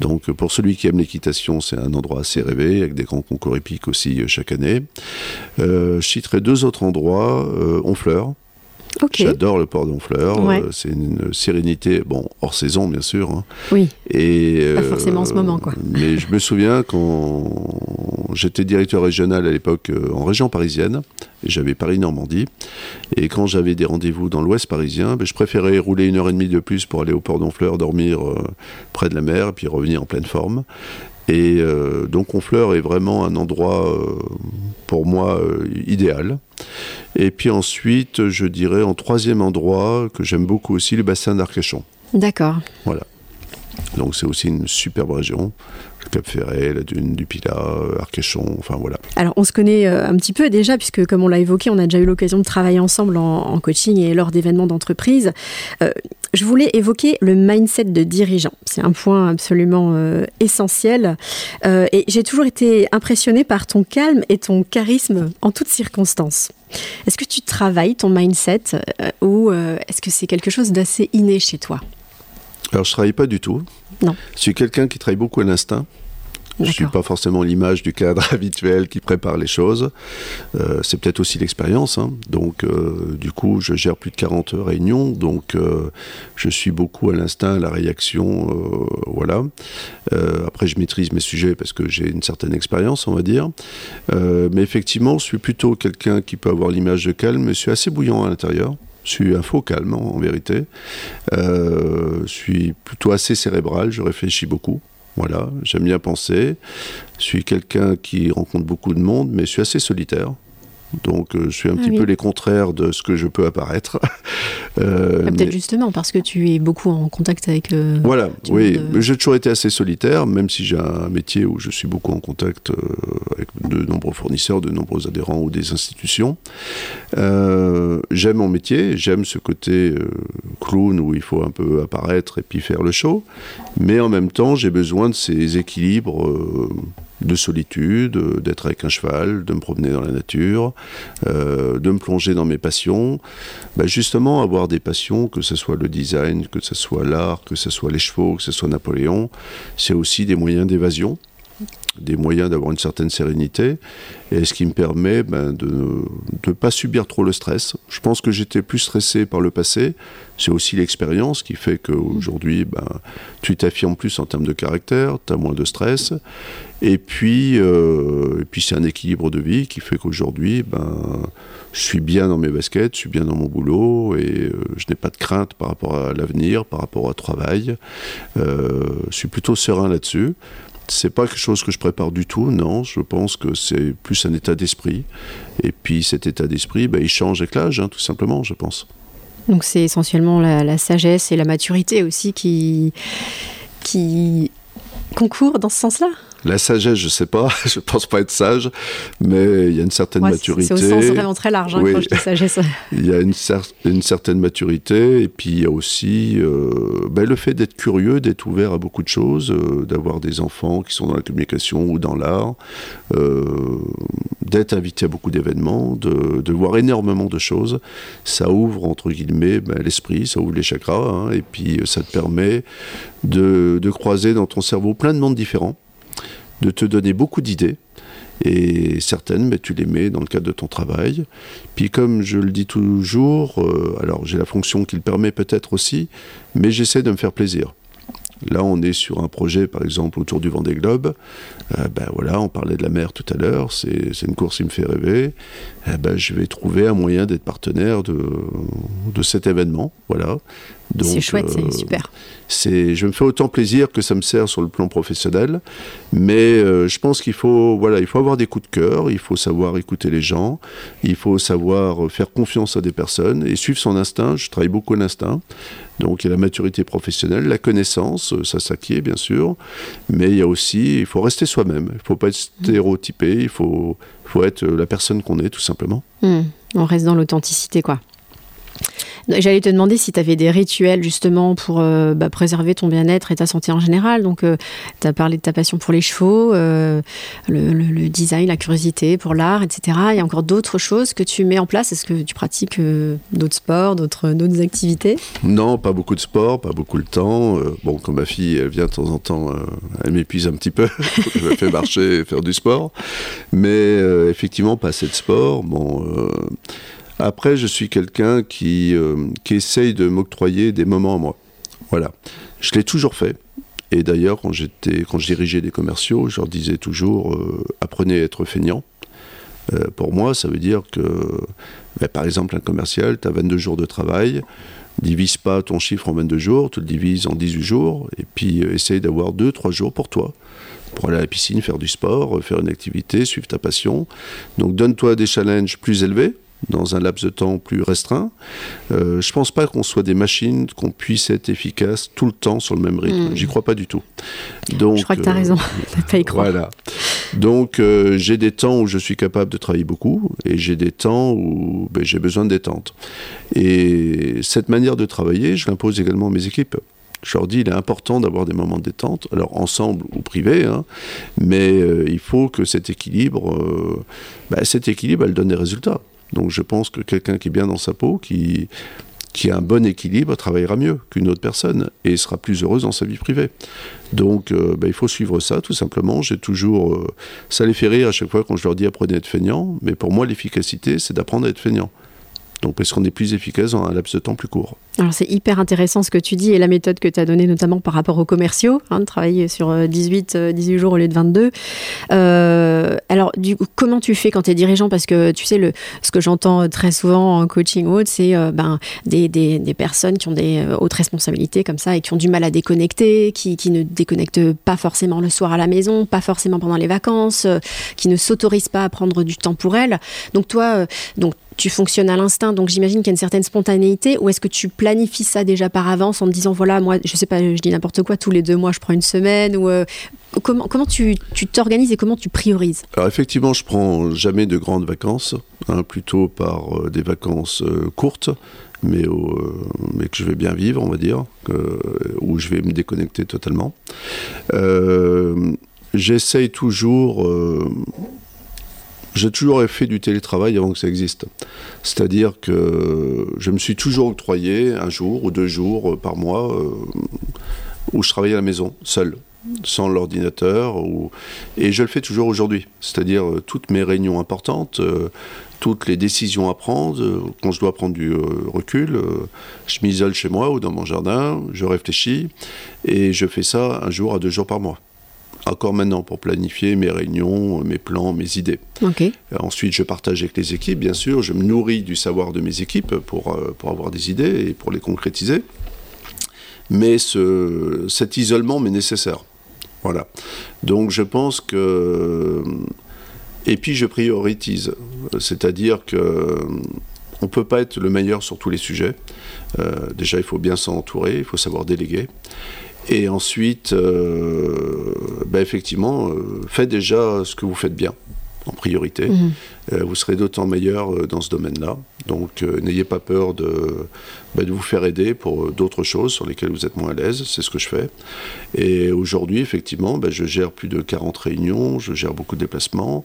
[SPEAKER 2] Donc, pour celui qui aime l'équitation, c'est un endroit assez rêvé, avec des grands concours épiques aussi chaque année. Je citerai deux autres endroits. Honfleur, J'adore le port d'Honfleur.
[SPEAKER 1] Ouais.
[SPEAKER 2] Euh, c'est une sérénité, bon, hors saison bien sûr. hein.
[SPEAKER 1] Oui.
[SPEAKER 2] Et,
[SPEAKER 1] Pas forcément en ce moment, quoi.
[SPEAKER 2] Mais je me souviens quand j'étais directeur régional à l'époque euh, en région parisienne, j'avais Paris-Normandie. Et quand j'avais des rendez-vous dans l'ouest parisien, ben, je préférais rouler une heure et demie de plus pour aller au port d'Honfleur, dormir euh, près de la mer, et puis revenir en pleine forme. Et euh, donc Honfleur est vraiment un endroit euh, pour moi euh, idéal. Et puis ensuite, je dirais en troisième endroit que j'aime beaucoup aussi, le bassin d'Arcachon.
[SPEAKER 1] D'accord.
[SPEAKER 2] Donc c'est aussi une superbe région. Le Cap Ferret, la dune du Pilat, Arcachon, enfin voilà.
[SPEAKER 1] Alors, on se connaît un petit peu déjà, puisque comme on l'a évoqué, on a déjà eu l'occasion de travailler ensemble en, en coaching et lors d'événements d'entreprise. Je voulais évoquer le mindset de dirigeant. C'est un point absolument euh, essentiel. Euh, et j'ai toujours été impressionnée par ton calme et ton charisme en toutes circonstances. Est-ce que tu travailles ton mindset euh, ou est-ce que c'est quelque chose d'assez inné chez toi?
[SPEAKER 2] Alors je travaille pas du tout.
[SPEAKER 1] Non.
[SPEAKER 2] Je suis quelqu'un qui travaille beaucoup à l'instinct. Je suis
[SPEAKER 1] D'accord.
[SPEAKER 2] pas forcément l'image du cadre [laughs] habituel qui prépare les choses. Euh, c'est peut-être aussi l'expérience. hein. Donc, euh, du coup, je gère plus de 40 réunions. Donc, euh, je suis beaucoup à l'instinct, à la réaction. voilà. Après, je maîtrise mes sujets parce que j'ai une certaine expérience, on va dire. Mais effectivement, je suis plutôt quelqu'un qui peut avoir l'image de calme, je suis assez bouillant à l'intérieur. Je suis un faux calme, en en vérité. Je suis plutôt assez cérébral, je réfléchis beaucoup. Voilà, j'aime bien penser. Je suis quelqu'un qui rencontre beaucoup de monde, mais je suis assez solitaire. Donc, euh, je suis un
[SPEAKER 1] Ah
[SPEAKER 2] petit
[SPEAKER 1] oui.
[SPEAKER 2] peu les contraires de ce que je peux apparaître. [laughs] Euh,
[SPEAKER 1] Ah, Peut-être
[SPEAKER 2] mais-
[SPEAKER 1] justement parce que tu es beaucoup en contact avec. euh,
[SPEAKER 2] voilà, oui.
[SPEAKER 1] monde, euh,
[SPEAKER 2] J'ai toujours été assez solitaire, même si j'ai un métier où je suis beaucoup en contact euh, avec de nombreux fournisseurs, de nombreux adhérents ou des institutions. J'aime mon métier, j'aime ce côté clown où il faut un peu apparaître et puis faire le show. Mais en même temps, j'ai besoin de ces équilibres de solitude, euh, d'être avec un cheval, de me promener dans la nature, euh, de me plonger dans mes passions. Bah, justement, avoir des passions, que ce soit le design, que ce soit l'art, que ce soit les chevaux, que ce soit Napoléon, c'est aussi des moyens d'évasion. Des moyens d'avoir une certaine sérénité, et ce qui me permet ben, de ne pas subir trop le stress. Je pense que j'étais plus stressé par le passé, c'est aussi l'expérience qui fait qu'aujourd'hui, ben, tu t'affirmes plus en termes de caractère, tu as moins de stress, et puis, euh, et puis c'est un équilibre de vie qui fait qu'aujourd'hui, ben, je suis bien dans mes baskets, je suis bien dans mon boulot, et euh, je n'ai pas de crainte par rapport à l'avenir, par rapport au travail. Euh, je suis plutôt serein là-dessus. C'est pas quelque chose que je prépare du tout, non. Je pense que c'est plus un état d'esprit. Et puis cet état d'esprit, ben, il change avec l'âge, hein, tout simplement, je pense.
[SPEAKER 1] Donc c'est essentiellement la, sagesse et la maturité aussi qui, qui concourent dans ce sens-là?
[SPEAKER 2] La sagesse, je ne sais pas, [laughs] je ne pense pas être sage, mais il y a une certaine maturité.
[SPEAKER 1] C'est au sens vraiment très large hein, quand je dis sagesse. [laughs]
[SPEAKER 2] il y a une, une, certaine maturité, et puis il y a aussi euh, ben, le fait d'être curieux, d'être ouvert à beaucoup de choses, euh, d'avoir des enfants qui sont dans la communication ou dans l'art, euh, d'être invité à beaucoup d'événements, de, de, voir énormément de choses. Ça ouvre, entre guillemets, ben, l'esprit, ça ouvre les chakras, hein, et puis ça te permet de, de croiser dans ton cerveau plein de mondes différents de te donner beaucoup d'idées. Et certaines, mais tu les mets dans le cadre de ton travail. Puis comme je le dis toujours, euh, alors j'ai la fonction qui le permet peut-être aussi, mais j'essaie de me faire plaisir. Là, on est sur un projet, par exemple, autour du Vendée Globe. Euh, ben voilà, on parlait de la mer tout à l'heure. C'est une course qui me fait rêver. Eh ben, je vais trouver un moyen d'être partenaire de, de cet événement. Voilà.
[SPEAKER 1] C'est chouette, c'est euh, super.
[SPEAKER 2] je me fais autant plaisir que ça me sert sur le plan professionnel, mais euh, je pense qu'il faut, voilà, il faut avoir des coups de cœur, il faut savoir écouter les gens, il faut savoir faire confiance à des personnes et suivre son instinct. Je travaille beaucoup l'instinct, donc il y a la maturité professionnelle, la connaissance, ça s'acquiert bien sûr, mais il y a aussi, il faut rester soi-même, il ne faut pas être stéréotypé, il faut, faut être la personne qu'on est tout simplement.
[SPEAKER 1] Hmm. On reste dans l'authenticité, quoi. J'allais te demander si tu avais des rituels justement pour euh, bah, préserver ton bien-être et ta santé en général. Donc, euh, tu as parlé de ta passion pour les chevaux, euh, le, design, la curiosité pour l'art, etc. Il y a encore d'autres choses que tu mets en place? Est-ce que tu pratiques d'autres sports, d'autres activités?
[SPEAKER 2] Non, pas beaucoup de sport, pas beaucoup de temps. bon, comme ma fille, vient de temps en temps, elle m'épuise un petit peu. [laughs] je me fais marcher et faire du sport. Mais effectivement, pas assez de sport. Bon après, je suis quelqu'un qui, euh, qui essaye de m'octroyer des moments à moi. Voilà. Je l'ai toujours fait. Et d'ailleurs, quand, quand je dirigeais des commerciaux, je leur disais toujours euh, apprenez à être feignant. Euh, pour moi, ça veut dire que, ben, par exemple, un commercial, tu as 22 jours de travail, divise pas ton chiffre en 22 jours, tu le divises en 18 jours, et puis essaye d'avoir 2-3 jours pour toi pour aller à la piscine, faire du sport, faire une activité, suivre ta passion. Donc donne-toi des challenges plus élevés, dans un laps de temps plus restreint. Euh, je ne pense pas qu'on soit des machines, qu'on puisse être efficace tout le temps sur le même rythme. Hmm. J'y crois pas du tout.
[SPEAKER 1] Donc, je crois que tu as raison, [laughs] pas y croire.
[SPEAKER 2] Voilà. Donc euh, j'ai des temps où je suis capable de travailler beaucoup et j'ai des temps où ben, j'ai besoin de détente. Et cette manière de travailler, je l'impose également à mes équipes. Je leur dis, il est important d'avoir des moments de détente, alors ensemble ou privé, hein, mais euh, il faut que cet équilibre, ben, cet équilibre, elle donne des résultats. Donc je pense que quelqu'un qui est bien dans sa peau, qui, a un bon équilibre, travaillera mieux qu'une autre personne et sera plus heureuse dans sa vie privée. Donc euh, ben, il faut suivre ça tout simplement. J'ai toujours... Euh, ça les fait rire à chaque fois quand je leur dis apprenez à être feignant, mais pour moi l'efficacité c'est d'apprendre à être feignant. Donc parce qu'on est plus efficace dans un laps de temps plus court.
[SPEAKER 1] Alors c'est hyper intéressant ce que tu dis et la méthode que tu as donnée notamment par rapport aux commerciaux, hein, de travailler sur 18, euh, 18 euh, jours au lieu de 22. Euh, alors du coup, comment tu fais quand tu es dirigeant? Parce que tu sais, le, ce que j'entends très souvent en coaching haute, c'est ben, des, des, personnes qui ont des hautes responsabilités comme ça et qui ont du mal à déconnecter, qui, qui ne déconnectent pas forcément le soir à la maison, pas forcément pendant les vacances, qui ne s'autorisent pas à prendre du temps pour elles. Donc toi, donc tu fonctionnes à l'instinct, donc j'imagine qu'il y a une certaine spontanéité, ou est-ce que tu planifies ça déjà par avance en te disant, voilà, moi, je sais pas, je dis n'importe quoi, tous les deux mois, je prends une semaine, ou euh, comment, comment tu t'organises et comment tu priorises?
[SPEAKER 2] Alors effectivement, je prends jamais de grandes vacances, hein, plutôt par euh, des vacances euh, courtes, mais, mais que je vais bien vivre, on va dire, où je vais me déconnecter totalement. J'essaye toujours j'ai toujours fait du télétravail avant que ça existe. C'est-à-dire que je me suis toujours octroyé un jour ou deux jours par mois, euh, où je travaille à la maison, seul sans l'ordinateur. Et je le fais toujours aujourd'hui. C'est-à-dire euh, toutes mes réunions importantes, euh, toutes les décisions à prendre, euh, quand je dois prendre du recul, je m'isole chez moi ou dans mon jardin, je réfléchis et je fais ça un jour à deux jours par mois. Encore maintenant pour planifier mes réunions, mes plans, mes idées. Ensuite, je partage avec les équipes, bien sûr. Je me nourris du savoir de mes équipes pour, pour avoir des idées et pour les concrétiser. Mais ce, cet isolement m'est nécessaire. Voilà. Donc je pense que. Et puis je priorise. C'est-à-dire que. On ne peut pas être le meilleur sur tous les sujets. Euh, déjà, il faut bien s'entourer, il faut savoir déléguer. Et ensuite, euh, ben effectivement, euh, faites déjà ce que vous faites bien en priorité. Mhm. Euh, vous serez d'autant meilleur euh, dans ce domaine-là. Donc n'ayez pas peur de, bah, de, vous faire aider pour d'autres choses sur lesquelles vous êtes moins à l'aise. C'est ce que je fais. Et aujourd'hui, effectivement, bah, je gère plus de 40 réunions, je gère beaucoup de déplacements.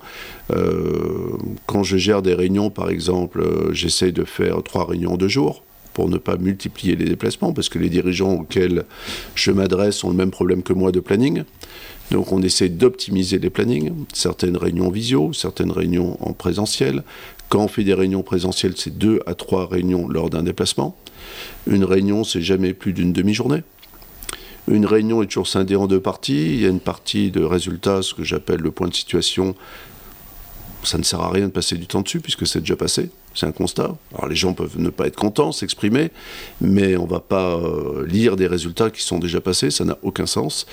[SPEAKER 2] quand je gère des réunions, par exemple, j'essaye de faire trois réunions de jour pour ne pas multiplier les déplacements, parce que les dirigeants auxquels je m'adresse ont le même problème que moi de planning. Donc on essaie d'optimiser les plannings, certaines réunions visio, certaines réunions en présentiel. Quand on fait des réunions présentielles, c'est deux à trois réunions lors d'un déplacement. Une réunion, c'est jamais plus d'une demi-journée. Une réunion est toujours scindée en deux parties. Il y a une partie de résultats, ce que j'appelle le point de situation. Ça ne sert à rien de passer du temps dessus puisque c'est déjà passé. C'est un constat. Alors les gens peuvent ne pas être contents, s'exprimer, mais on ne va pas euh, lire des résultats qui sont déjà passés, ça n'a aucun sens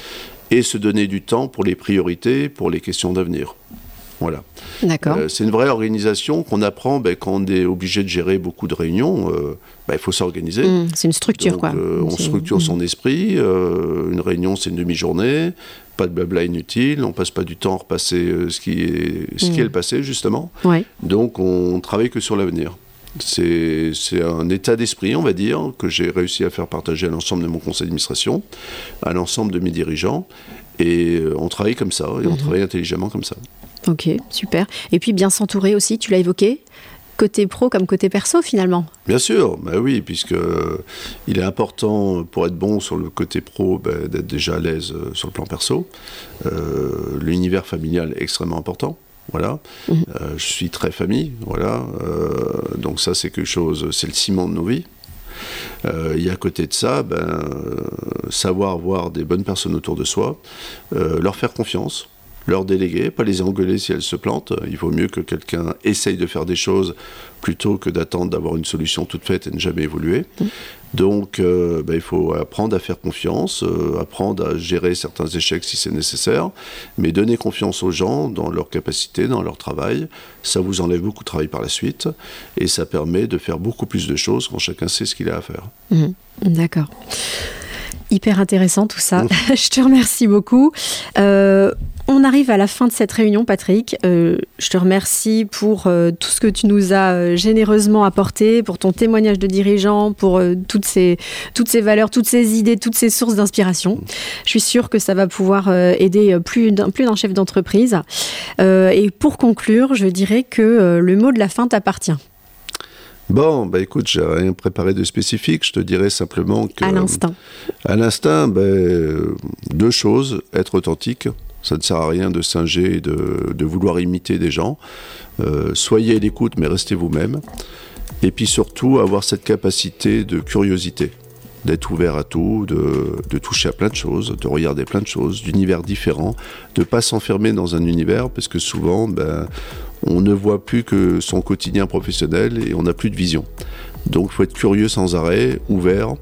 [SPEAKER 2] et se donner du temps pour les priorités, pour les questions d'avenir. Voilà.
[SPEAKER 1] D'accord. Euh,
[SPEAKER 2] c'est une vraie organisation qu'on apprend ben, quand on est obligé de gérer beaucoup de réunions. Euh, ben, il faut s'organiser.
[SPEAKER 1] Mmh, c'est une structure, quoi.
[SPEAKER 2] Euh, on structure son mmh. esprit. une réunion, c'est une demi-journée. Pas de blabla inutile. On passe pas du temps à repasser ce qui est, ce qui est mmh. le passé, justement.
[SPEAKER 1] Ouais.
[SPEAKER 2] Donc, on travaille que sur l'avenir. C'est un état d'esprit, on va dire, que j'ai réussi à faire partager à l'ensemble de mon conseil d'administration, à l'ensemble de mes dirigeants. Et on travaille comme ça, et on travaille intelligemment comme ça.
[SPEAKER 1] Ok, super. Et puis bien s'entourer aussi, tu l'as évoqué côté pro comme côté perso finalement.
[SPEAKER 2] Bien sûr, bah oui, puisque euh, il est important pour être bon sur le côté pro bah, d'être déjà à l'aise euh, sur le plan perso. L'univers familial est extrêmement important. Voilà. Mhm. Euh, je suis très famille. Voilà. Euh, donc ça, c'est quelque chose, c'est le ciment de nos vies. Euh, et à côté de ça, ben, savoir avoir des bonnes personnes autour de soi, leur faire confiance, leur déléguer, pas les engueuler si elles se plantent. Il vaut mieux que quelqu'un essaye de faire des choses plutôt que d'attendre d'avoir une solution toute faite et ne jamais évoluer. Mmh. Donc, euh, ben, il faut apprendre à faire confiance, euh, apprendre à gérer certains échecs si c'est nécessaire, mais donner confiance aux gens dans leur capacité, dans leur travail. Ça vous enlève beaucoup de travail par la suite et ça permet de faire beaucoup plus de choses quand chacun sait ce qu'il a à faire.
[SPEAKER 1] Mmh. D'accord. Hyper intéressant tout ça. [laughs] je te remercie beaucoup. Euh, on arrive à la fin de cette réunion, Patrick. Euh, je te remercie pour euh, tout ce que tu nous as généreusement apporté, pour ton témoignage de dirigeant, pour toutes, ces, toutes ces valeurs, toutes ces idées, toutes ces sources d'inspiration. Je suis sûre que ça va pouvoir aider plus d'un, plus d'un chef d'entreprise. et pour conclure, je dirais que le mot de la fin t'appartient.
[SPEAKER 2] Bon, bah écoute, j'ai rien préparé de spécifique. Je te dirais simplement que.
[SPEAKER 1] À l'instinct.
[SPEAKER 2] À l'instinct, ben, deux choses. Être authentique. Ça ne sert à rien de singer et de, vouloir imiter des gens. Euh, soyez à l'écoute, mais restez vous-même. Et puis surtout, avoir cette capacité de curiosité d'être ouvert à tout, de, de, toucher à plein de choses, de regarder plein de choses, d'univers différents, de ne pas s'enfermer dans un univers, parce que souvent, ben, on ne voit plus que son quotidien professionnel et on n'a plus de vision. Donc il faut être curieux sans arrêt, ouvert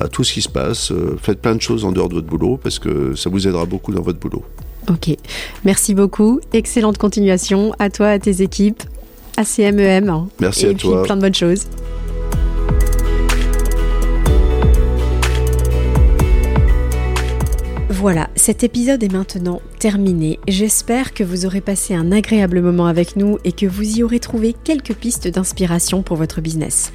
[SPEAKER 2] à tout ce qui se passe. Euh, faites plein de choses en dehors de votre boulot parce que ça vous aidera beaucoup dans votre boulot.
[SPEAKER 1] Ok, merci beaucoup. Excellente continuation à toi, à tes équipes, à CMEM. Hein.
[SPEAKER 2] Merci à toi.
[SPEAKER 1] Et plein de bonnes choses. Voilà, cet épisode est maintenant terminé. J'espère que vous aurez passé un agréable moment avec nous et que vous y aurez trouvé quelques pistes d'inspiration pour votre business.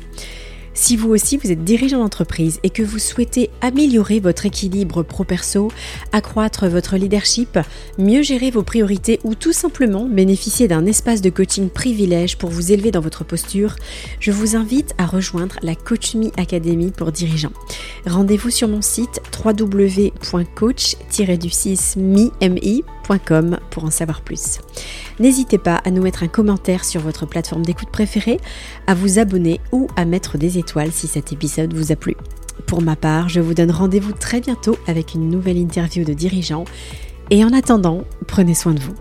[SPEAKER 1] Si vous aussi vous êtes dirigeant d'entreprise et que vous souhaitez améliorer votre équilibre pro-perso, accroître votre leadership, mieux gérer vos priorités ou tout simplement bénéficier d'un espace de coaching privilège pour vous élever dans votre posture, je vous invite à rejoindre la Coach Me Academy pour dirigeants. Rendez-vous sur mon site www.coach-du6mi.com pour en savoir plus. N'hésitez pas à nous mettre un commentaire sur votre plateforme d'écoute préférée, à vous abonner ou à mettre des étoiles si cet épisode vous a plu. Pour ma part, je vous donne rendez-vous très bientôt avec une nouvelle interview de dirigeants. Et en attendant, prenez soin de vous.